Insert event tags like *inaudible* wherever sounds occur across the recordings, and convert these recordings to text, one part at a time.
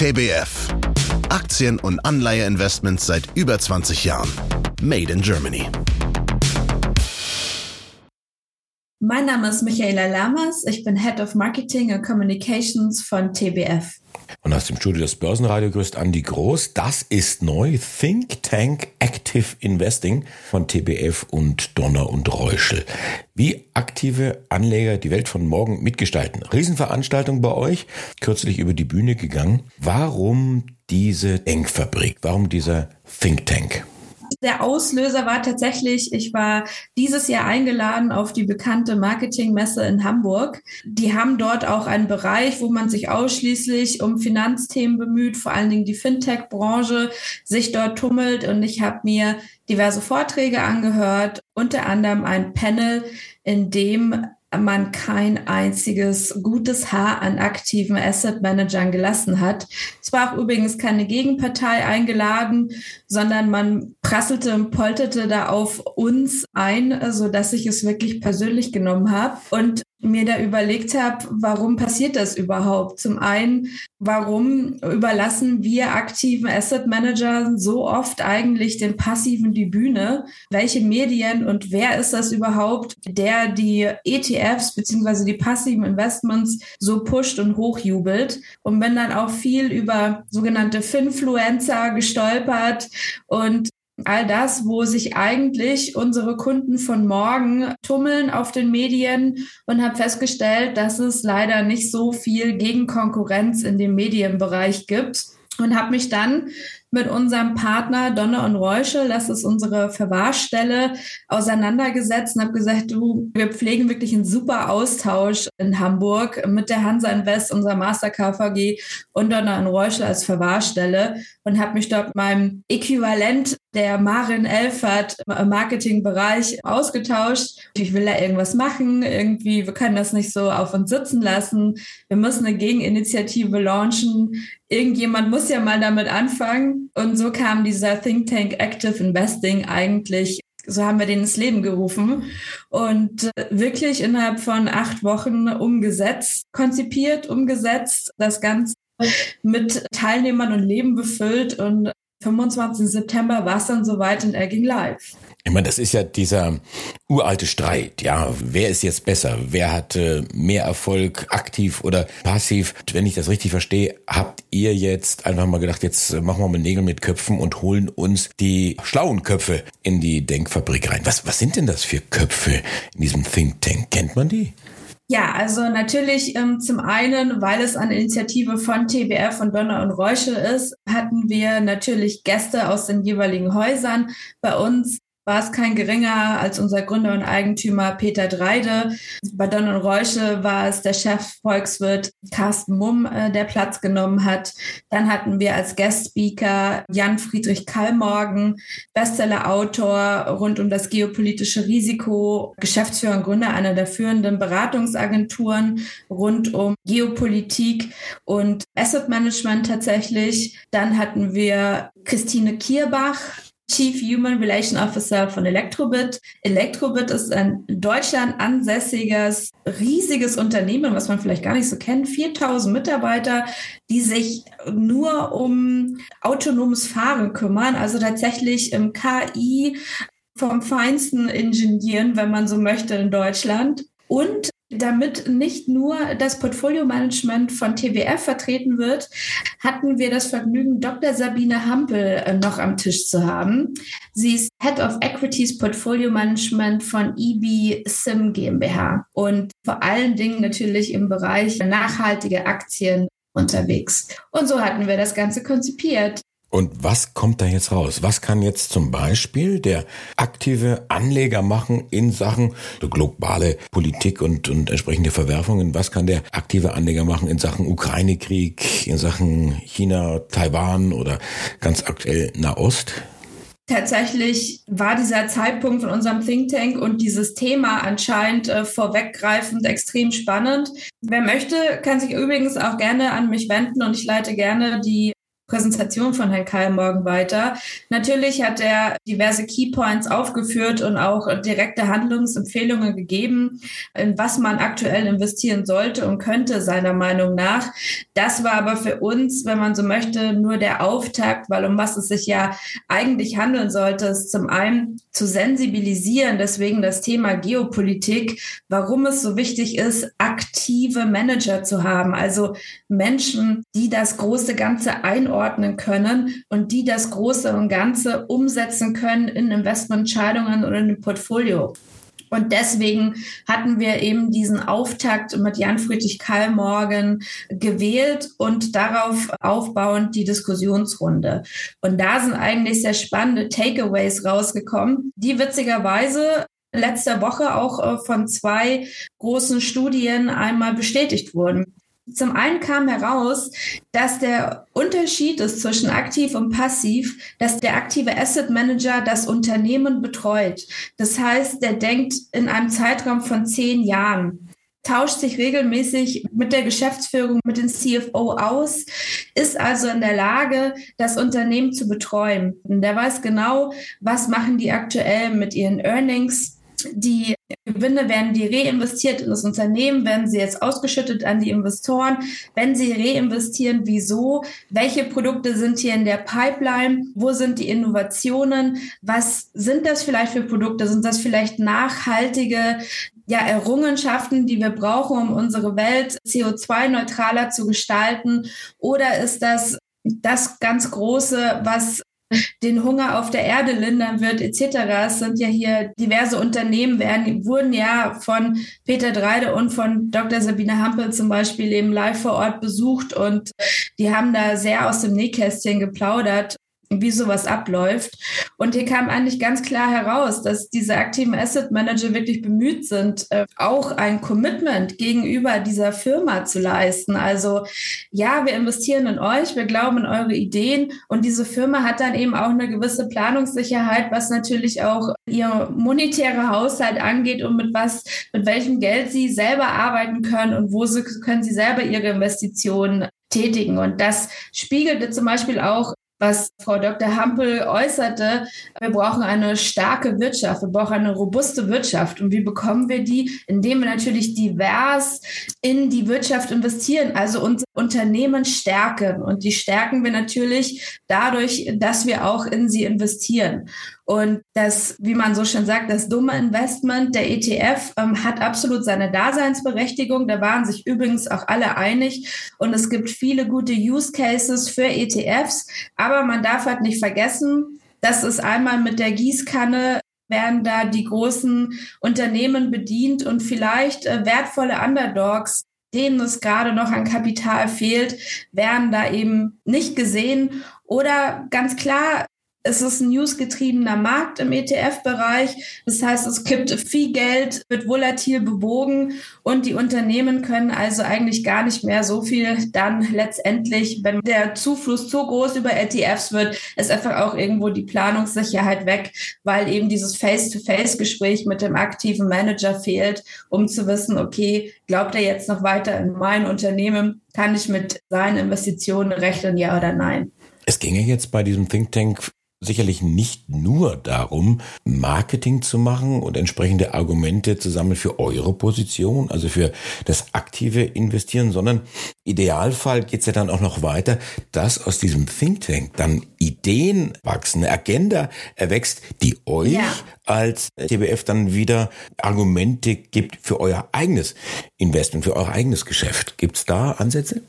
TBF. Aktien- und Anleiheinvestments seit über 20 Jahren. Made in Germany. Mein Name ist Michaela Lammers. Ich bin Head of Marketing and Communications von TBF. Und aus dem Studio des Börsenradio grüßt Andi Groß. Das ist neu. Think Tank Active Investing von TBF und Donner und Reuschel. Wie aktive Anleger die Welt von morgen mitgestalten. Riesenveranstaltung bei euch. Kürzlich über die Bühne gegangen. Warum diese Denkfabrik? Warum dieser Think Tank? Der Auslöser war tatsächlich, ich war dieses Jahr eingeladen auf die bekannte Marketingmesse in Hamburg. Die haben dort auch einen Bereich, wo man sich ausschließlich um Finanzthemen bemüht, vor allen Dingen die Fintech-Branche sich dort tummelt. Und ich habe mir diverse Vorträge angehört, unter anderem ein Panel, in dem man kein einziges gutes Haar an aktiven Asset Managern gelassen hat. Es war auch übrigens keine Gegenpartei eingeladen, sondern man prasselte und polterte da auf uns ein, so dass ich es wirklich persönlich genommen habe. Und mir da überlegt habe, warum passiert das überhaupt? Zum einen, warum überlassen wir aktiven Asset Managern so oft eigentlich den passiven die Bühne? Welche Medien und wer ist das überhaupt, der die ETFs beziehungsweise die passiven Investments so pusht und hochjubelt? Und bin dann auch viel über sogenannte Finfluencer gestolpert und all das, wo sich eigentlich unsere Kunden von morgen tummeln auf den Medien und habe festgestellt, dass es leider nicht so viel Gegenkonkurrenz in dem Medienbereich gibt und habe mich dann mit unserem Partner Donner und Reuschel, das ist unsere Verwahrstelle, auseinandergesetzt und habe gesagt, du, wir pflegen wirklich einen super Austausch in Hamburg mit der Hansa Invest, unserer Master KVG und Donner und Reuschel als Verwahrstelle und habe mich dort meinem Äquivalent der Marin Elfert im Marketingbereich ausgetauscht. Ich will da irgendwas machen, irgendwie, wir können das nicht so auf uns sitzen lassen. Wir müssen eine Gegeninitiative launchen. Irgendjemand muss ja mal damit anfangen. Und so kam dieser Think Tank Active Investing eigentlich so haben wir den ins Leben gerufen und äh, wirklich innerhalb von acht Wochen umgesetzt, konzipiert, umgesetzt, das Ganze mit Teilnehmern und Leben befüllt und 25. September war es dann soweit und er ging live. Ich meine, das ist ja dieser uralte Streit. Ja, wer ist jetzt besser? Wer hat äh, mehr Erfolg, aktiv oder passiv? Wenn ich das richtig verstehe, habt ihr jetzt einfach mal gedacht, jetzt machen wir mal Nägel mit Köpfen und holen uns die schlauen Köpfe in die Denkfabrik rein. Was, was sind denn das für Köpfe in diesem Think Tank? Kennt man die? Ja, also natürlich ähm, zum einen, weil es eine Initiative von TBF und Donner und Räusche ist, hatten wir natürlich Gäste aus den jeweiligen Häusern bei uns war es kein geringer als unser Gründer und Eigentümer Peter Dreide. Bei Don und Räusche war es der Chefvolkswirt Carsten Mumm, äh, der Platz genommen hat. Dann hatten wir als Guest-Speaker Jan Friedrich Kallmorgen, Bestseller-Autor rund um das geopolitische Risiko, Geschäftsführer und Gründer einer der führenden Beratungsagenturen rund um Geopolitik und Asset Management tatsächlich. Dann hatten wir Christine Kierbach, Chief Human Relation Officer von Electrobit. Electrobit ist ein in Deutschland ansässiges, riesiges Unternehmen, was man vielleicht gar nicht so kennt. 4000 Mitarbeiter, die sich nur um autonomes Fahren kümmern, also tatsächlich im KI vom feinsten Ingenieren, wenn man so möchte, in Deutschland. Und damit nicht nur das Portfolio-Management von TWF vertreten wird, hatten wir das Vergnügen, Dr. Sabine Hampel äh, noch am Tisch zu haben. Sie ist Head of Equities Portfolio Management von EB Sim GmbH und vor allen Dingen natürlich im Bereich nachhaltige Aktien unterwegs. Und so hatten wir das Ganze konzipiert. Und was kommt da jetzt raus? Was kann jetzt zum Beispiel der aktive Anleger machen in Sachen globale Politik und, und entsprechende Verwerfungen? Was kann der aktive Anleger machen in Sachen Ukraine-Krieg, in Sachen China, Taiwan oder ganz aktuell Nahost? Tatsächlich war dieser Zeitpunkt von unserem Think Tank und dieses Thema anscheinend äh, vorweggreifend extrem spannend. Wer möchte, kann sich übrigens auch gerne an mich wenden und ich leite gerne die Präsentation von Herrn Kyle morgen weiter. Natürlich hat er diverse Keypoints aufgeführt und auch direkte Handlungsempfehlungen gegeben, in was man aktuell investieren sollte und könnte, seiner Meinung nach. Das war aber für uns, wenn man so möchte, nur der Auftakt, weil um was es sich ja eigentlich handeln sollte, ist zum einen zu sensibilisieren, deswegen das Thema Geopolitik, warum es so wichtig ist, aktive Manager zu haben, also Menschen, die das große Ganze einordnen können und die das große und Ganze umsetzen können in Investmententscheidungen oder in ein Portfolio. Und deswegen hatten wir eben diesen Auftakt mit Jan Friedrich Kall morgen gewählt und darauf aufbauend die Diskussionsrunde. Und da sind eigentlich sehr spannende Takeaways rausgekommen, die witzigerweise letzte Woche auch äh, von zwei großen Studien einmal bestätigt wurden. Zum einen kam heraus, dass der Unterschied ist zwischen aktiv und passiv, dass der aktive Asset Manager das Unternehmen betreut. Das heißt, der denkt in einem Zeitraum von zehn Jahren tauscht sich regelmäßig mit der Geschäftsführung, mit dem CFO aus, ist also in der Lage, das Unternehmen zu betreuen. Und der weiß genau, was machen die aktuell mit ihren Earnings, die Gewinne werden die reinvestiert in das Unternehmen, werden sie jetzt ausgeschüttet an die Investoren. Wenn sie reinvestieren, wieso? Welche Produkte sind hier in der Pipeline? Wo sind die Innovationen? Was sind das vielleicht für Produkte? Sind das vielleicht nachhaltige ja, Errungenschaften, die wir brauchen, um unsere Welt CO2-neutraler zu gestalten? Oder ist das das ganz Große, was den Hunger auf der Erde lindern wird, etc. Es sind ja hier diverse Unternehmen, werden, wurden ja von Peter Dreide und von Dr. Sabine Hampel zum Beispiel eben live vor Ort besucht und die haben da sehr aus dem Nähkästchen geplaudert wie sowas abläuft. Und hier kam eigentlich ganz klar heraus, dass diese aktiven Asset Manager wirklich bemüht sind, äh, auch ein Commitment gegenüber dieser Firma zu leisten. Also ja, wir investieren in euch, wir glauben in eure Ideen und diese Firma hat dann eben auch eine gewisse Planungssicherheit, was natürlich auch ihr monetäre Haushalt angeht und mit was, mit welchem Geld sie selber arbeiten können und wo sie, können sie selber ihre Investitionen tätigen. Und das spiegelte zum Beispiel auch was Frau Dr. Hampel äußerte, wir brauchen eine starke Wirtschaft, wir brauchen eine robuste Wirtschaft. Und wie bekommen wir die? Indem wir natürlich divers in die Wirtschaft investieren, also unsere Unternehmen stärken. Und die stärken wir natürlich dadurch, dass wir auch in sie investieren. Und das, wie man so schön sagt, das dumme Investment der ETF ähm, hat absolut seine Daseinsberechtigung. Da waren sich übrigens auch alle einig. Und es gibt viele gute Use Cases für ETFs. Aber man darf halt nicht vergessen, dass es einmal mit der Gießkanne werden da die großen Unternehmen bedient und vielleicht äh, wertvolle Underdogs denen es gerade noch an Kapital fehlt, werden da eben nicht gesehen. Oder ganz klar, es ist ein newsgetriebener Markt im ETF-Bereich. Das heißt, es gibt viel Geld, wird volatil bewogen und die Unternehmen können also eigentlich gar nicht mehr so viel dann letztendlich, wenn der Zufluss zu groß über ETFs wird, ist einfach auch irgendwo die Planungssicherheit weg, weil eben dieses Face-to-Face-Gespräch mit dem aktiven Manager fehlt, um zu wissen, okay, glaubt er jetzt noch weiter in mein Unternehmen? Kann ich mit seinen Investitionen rechnen, ja oder nein? Es ginge jetzt bei diesem Think Tank sicherlich nicht nur darum, Marketing zu machen und entsprechende Argumente zu sammeln für eure Position, also für das aktive Investieren, sondern Idealfall geht es ja dann auch noch weiter, dass aus diesem Think Tank dann Ideen wachsen, eine Agenda erwächst, die euch ja. als TBF dann wieder Argumente gibt für euer eigenes Investment, für euer eigenes Geschäft. Gibt es da Ansätze?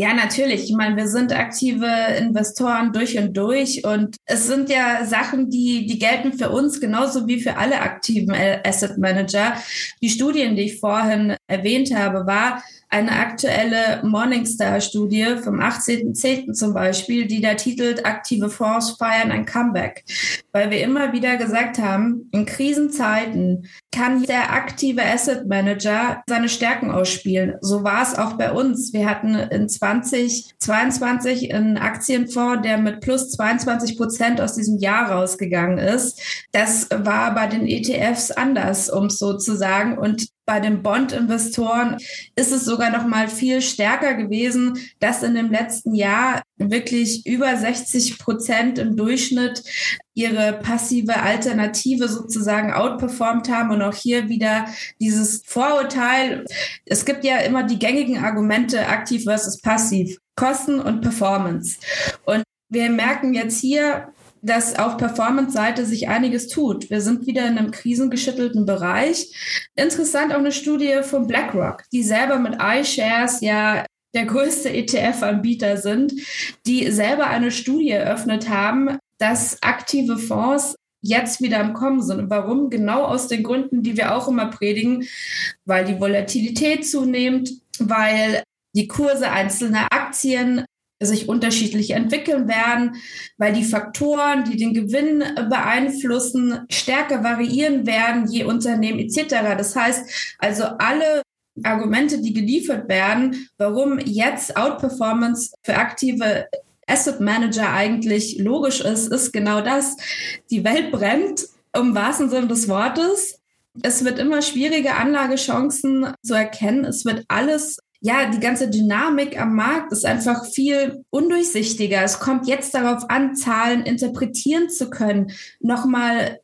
Ja, natürlich. Ich meine, wir sind aktive Investoren durch und durch und es sind ja Sachen, die, die gelten für uns genauso wie für alle aktiven Asset Manager. Die Studien, die ich vorhin erwähnt habe, war, eine aktuelle Morningstar-Studie vom 18.10. zum Beispiel, die da titelt Aktive Fonds feiern ein Comeback. Weil wir immer wieder gesagt haben, in Krisenzeiten kann der aktive Asset Manager seine Stärken ausspielen. So war es auch bei uns. Wir hatten in 2022 einen Aktienfonds, der mit plus 22 Prozent aus diesem Jahr rausgegangen ist. Das war bei den ETFs anders, um es so zu sagen. Und bei den Bond-Investoren ist es sogar noch mal viel stärker gewesen, dass in dem letzten Jahr wirklich über 60 Prozent im Durchschnitt ihre passive Alternative sozusagen outperformt haben und auch hier wieder dieses Vorurteil. Es gibt ja immer die gängigen Argumente aktiv versus passiv, Kosten und Performance. Und wir merken jetzt hier, dass auf Performance-Seite sich einiges tut. Wir sind wieder in einem krisengeschüttelten Bereich. Interessant auch eine Studie von BlackRock, die selber mit iShares ja der größte ETF-Anbieter sind, die selber eine Studie eröffnet haben, dass aktive Fonds jetzt wieder im Kommen sind. Und warum? Genau aus den Gründen, die wir auch immer predigen, weil die Volatilität zunimmt, weil die Kurse einzelner Aktien sich unterschiedlich entwickeln werden, weil die Faktoren, die den Gewinn beeinflussen, stärker variieren werden, je Unternehmen etc. Das heißt also alle Argumente, die geliefert werden, warum jetzt Outperformance für aktive Asset Manager eigentlich logisch ist, ist genau das. Die Welt brennt im wahrsten Sinne des Wortes. Es wird immer schwieriger, Anlagechancen zu erkennen. Es wird alles ja, die ganze Dynamik am Markt ist einfach viel undurchsichtiger. Es kommt jetzt darauf an, Zahlen interpretieren zu können, nochmal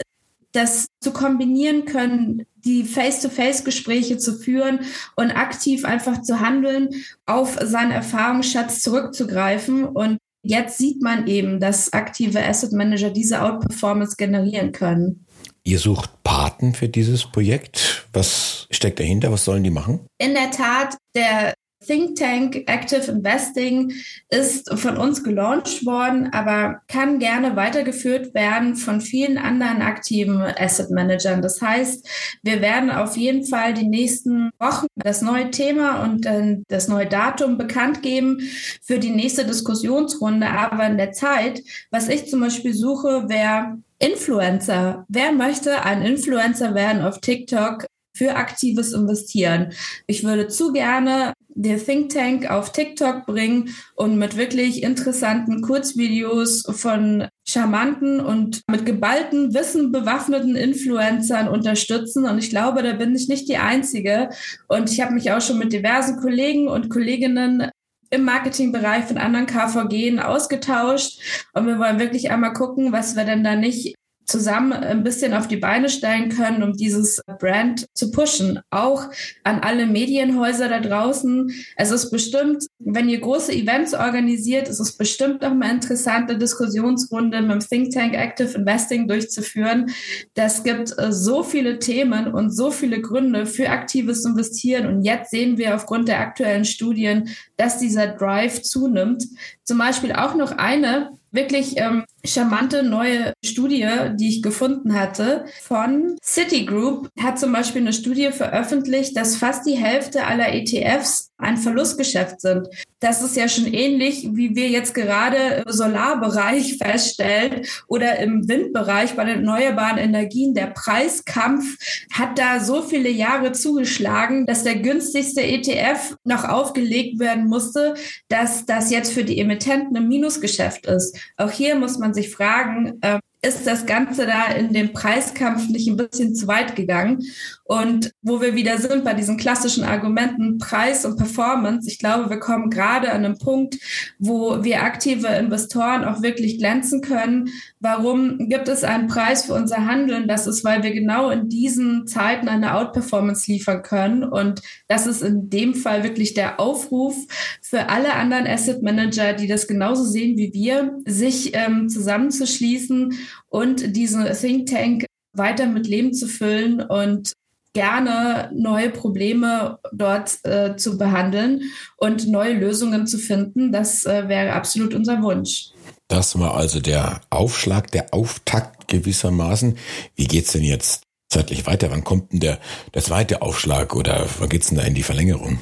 das zu kombinieren können, die Face-to-Face-Gespräche zu führen und aktiv einfach zu handeln, auf seinen Erfahrungsschatz zurückzugreifen. Und jetzt sieht man eben, dass aktive Asset Manager diese Outperformance generieren können. Ihr sucht Paten für dieses Projekt. Was steckt dahinter? Was sollen die machen? In der Tat, der Think Tank Active Investing ist von uns gelauncht worden, aber kann gerne weitergeführt werden von vielen anderen aktiven Asset Managern. Das heißt, wir werden auf jeden Fall die nächsten Wochen das neue Thema und das neue Datum bekannt geben für die nächste Diskussionsrunde. Aber in der Zeit, was ich zum Beispiel suche, wäre Influencer. Wer möchte ein Influencer werden auf TikTok für aktives Investieren? Ich würde zu gerne der Think Tank auf TikTok bringen und mit wirklich interessanten Kurzvideos von charmanten und mit geballten Wissen bewaffneten Influencern unterstützen. Und ich glaube, da bin ich nicht die Einzige. Und ich habe mich auch schon mit diversen Kollegen und Kolleginnen im Marketingbereich von anderen KVG ausgetauscht. Und wir wollen wirklich einmal gucken, was wir denn da nicht zusammen ein bisschen auf die Beine stellen können, um dieses Brand zu pushen. Auch an alle Medienhäuser da draußen. Es ist bestimmt, wenn ihr große Events organisiert, ist es bestimmt noch mal interessant, eine Diskussionsrunde mit dem Think Tank Active Investing durchzuführen. Das gibt äh, so viele Themen und so viele Gründe für aktives Investieren. Und jetzt sehen wir aufgrund der aktuellen Studien, dass dieser Drive zunimmt. Zum Beispiel auch noch eine, wirklich ähm, charmante neue Studie, die ich gefunden hatte von Citigroup, hat zum Beispiel eine Studie veröffentlicht, dass fast die Hälfte aller ETFs ein Verlustgeschäft sind. Das ist ja schon ähnlich, wie wir jetzt gerade im Solarbereich *laughs* feststellen oder im Windbereich bei den erneuerbaren Energien. Der Preiskampf hat da so viele Jahre zugeschlagen, dass der günstigste ETF noch aufgelegt werden musste, dass das jetzt für die Emittenten ein Minusgeschäft ist. Auch hier muss man sich fragen, äh, ist das Ganze da in dem Preiskampf nicht ein bisschen zu weit gegangen? Und wo wir wieder sind bei diesen klassischen Argumenten Preis und Performance, ich glaube, wir kommen gerade an einem Punkt, wo wir aktive Investoren auch wirklich glänzen können. Warum gibt es einen Preis für unser Handeln? Das ist, weil wir genau in diesen Zeiten eine Outperformance liefern können. Und das ist in dem Fall wirklich der Aufruf für alle anderen Asset Manager, die das genauso sehen wie wir, sich ähm, zusammenzuschließen und diesen Think Tank weiter mit Leben zu füllen und gerne neue Probleme dort äh, zu behandeln und neue Lösungen zu finden. Das äh, wäre absolut unser Wunsch. Das war also der Aufschlag, der Auftakt gewissermaßen. Wie geht's denn jetzt zeitlich weiter? Wann kommt denn der, der zweite Aufschlag oder wann geht's denn da in die Verlängerung?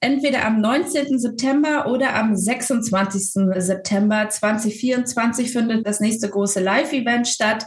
Entweder am 19. September oder am 26. September 2024 findet das nächste große Live-Event statt.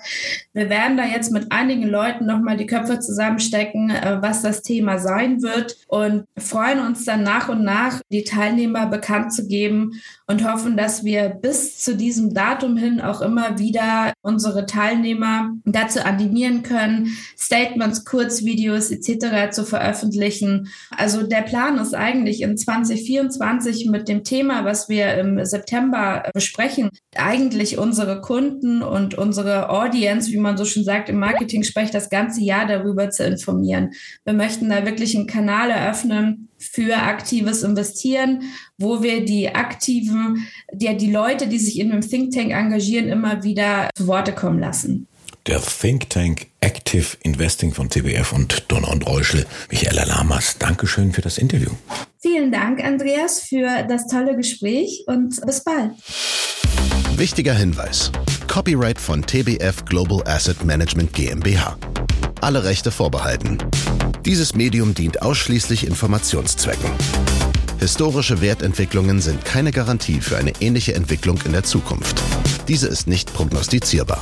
Wir werden da jetzt mit einigen Leuten nochmal die Köpfe zusammenstecken, äh, was das Thema sein wird und freuen uns dann nach und nach, die Teilnehmer bekannt zu geben und hoffen, dass wir bis zu diesem Datum hin auch immer wieder unsere Teilnehmer dazu animieren können, Statements, Kurzvideos etc. zu veröffentlichen. Also der Plan ist eigentlich in 2024 mit dem Thema, was wir im September besprechen, eigentlich unsere Kunden und unsere Audience, wie man so schon sagt, im Marketing spricht, das ganze Jahr darüber zu informieren. Wir möchten da wirklich einen Kanal eröffnen, für aktives Investieren, wo wir die aktiven, die, die Leute, die sich in einem Think Tank engagieren, immer wieder zu Worte kommen lassen. Der Think Tank Active Investing von TBF und Donner und Reuschel. Michaela Lamas, Dankeschön für das Interview. Vielen Dank, Andreas, für das tolle Gespräch und bis bald. Wichtiger Hinweis. Copyright von TBF Global Asset Management GmbH. Alle Rechte vorbehalten. Dieses Medium dient ausschließlich Informationszwecken. Historische Wertentwicklungen sind keine Garantie für eine ähnliche Entwicklung in der Zukunft. Diese ist nicht prognostizierbar.